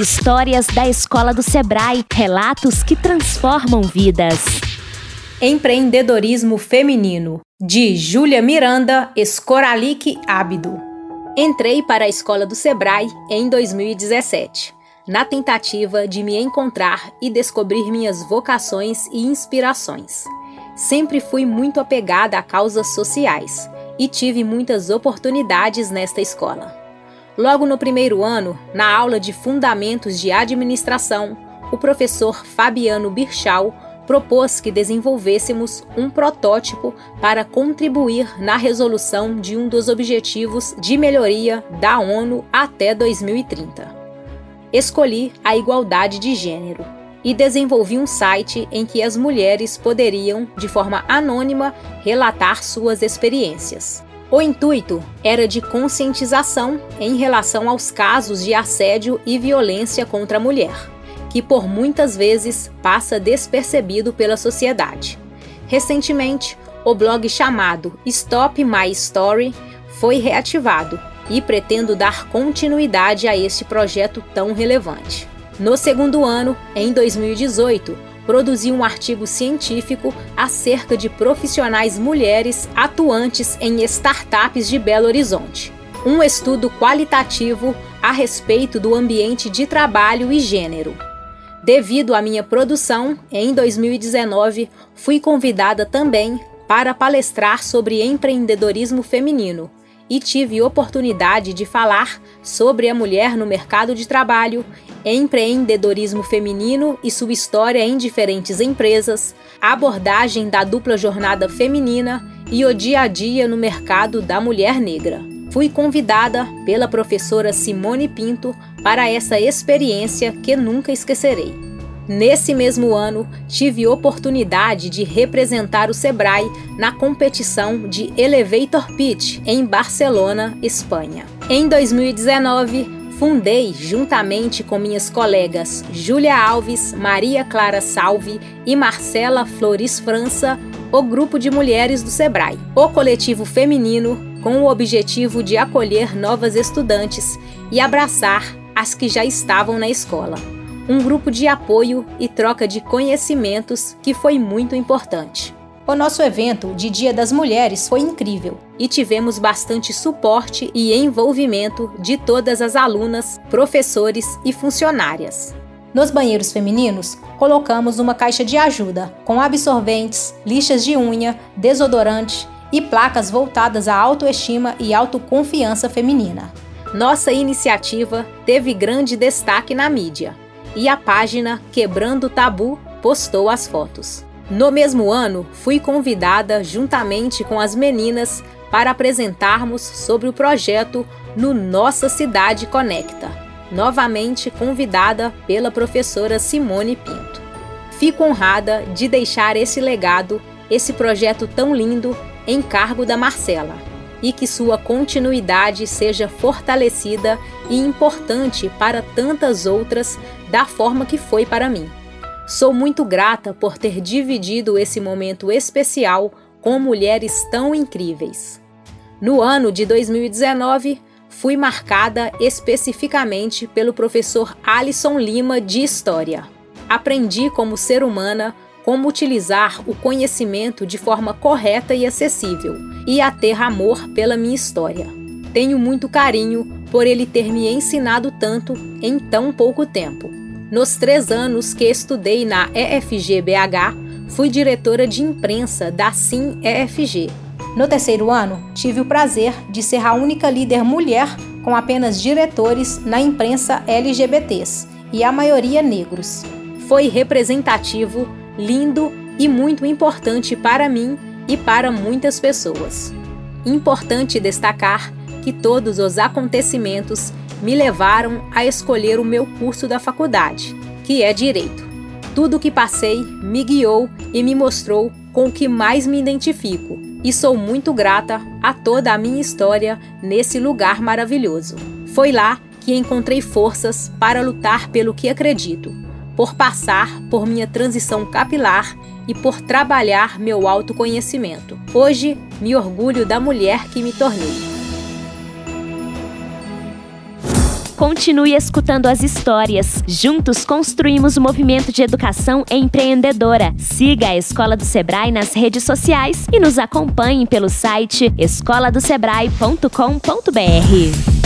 Histórias da Escola do Sebrae, relatos que transformam vidas. Empreendedorismo Feminino, de Júlia Miranda Escoralic Ábido. Entrei para a Escola do Sebrae em 2017, na tentativa de me encontrar e descobrir minhas vocações e inspirações. Sempre fui muito apegada a causas sociais e tive muitas oportunidades nesta escola. Logo no primeiro ano, na aula de Fundamentos de Administração, o professor Fabiano Birchal propôs que desenvolvêssemos um protótipo para contribuir na resolução de um dos objetivos de melhoria da ONU até 2030. Escolhi a igualdade de gênero e desenvolvi um site em que as mulheres poderiam, de forma anônima, relatar suas experiências. O intuito era de conscientização em relação aos casos de assédio e violência contra a mulher que por muitas vezes passa despercebido pela sociedade. Recentemente, o blog chamado Stop My Story foi reativado e pretendo dar continuidade a este projeto tão relevante. No segundo ano, em 2018, produzi um artigo científico acerca de profissionais mulheres atuantes em startups de Belo Horizonte. Um estudo qualitativo a respeito do ambiente de trabalho e gênero. Devido à minha produção, em 2019 fui convidada também para palestrar sobre empreendedorismo feminino e tive oportunidade de falar sobre a mulher no mercado de trabalho, empreendedorismo feminino e sua história em diferentes empresas, abordagem da dupla jornada feminina e o dia a dia no mercado da mulher negra. Fui convidada pela professora Simone Pinto para essa experiência que nunca esquecerei. Nesse mesmo ano, tive oportunidade de representar o Sebrae na competição de Elevator Pitch em Barcelona, Espanha. Em 2019, fundei, juntamente com minhas colegas Júlia Alves, Maria Clara Salve e Marcela Flores França, o Grupo de Mulheres do Sebrae, o coletivo feminino com o objetivo de acolher novas estudantes e abraçar as que já estavam na escola. Um grupo de apoio e troca de conhecimentos que foi muito importante. O nosso evento de Dia das Mulheres foi incrível e tivemos bastante suporte e envolvimento de todas as alunas, professores e funcionárias. Nos banheiros femininos, colocamos uma caixa de ajuda com absorventes, lixas de unha, desodorante e placas voltadas à autoestima e autoconfiança feminina. Nossa iniciativa teve grande destaque na mídia e a página Quebrando Tabu postou as fotos. No mesmo ano, fui convidada, juntamente com as meninas, para apresentarmos sobre o projeto no Nossa Cidade Conecta, novamente convidada pela professora Simone Pinto. Fico honrada de deixar esse legado, esse projeto tão lindo em cargo da Marcela e que sua continuidade seja fortalecida e importante para tantas outras da forma que foi para mim. Sou muito grata por ter dividido esse momento especial com mulheres tão incríveis. No ano de 2019, fui marcada especificamente pelo professor Alisson Lima de História. Aprendi como ser humana como utilizar o conhecimento de forma correta e acessível, e a ter amor pela minha história. Tenho muito carinho por ele ter me ensinado tanto em tão pouco tempo. Nos três anos que estudei na EFG-BH, fui diretora de imprensa da SIM EFG. No terceiro ano, tive o prazer de ser a única líder mulher com apenas diretores na imprensa LGBTs e a maioria negros. Foi representativo lindo e muito importante para mim e para muitas pessoas. Importante destacar que todos os acontecimentos me levaram a escolher o meu curso da faculdade, que é Direito. Tudo o que passei me guiou e me mostrou com o que mais me identifico, e sou muito grata a toda a minha história nesse lugar maravilhoso. Foi lá que encontrei forças para lutar pelo que acredito por passar por minha transição capilar e por trabalhar meu autoconhecimento. Hoje, me orgulho da mulher que me tornei. Continue escutando as histórias. Juntos construímos o movimento de educação empreendedora. Siga a Escola do Sebrae nas redes sociais e nos acompanhe pelo site escoladosebrae.com.br.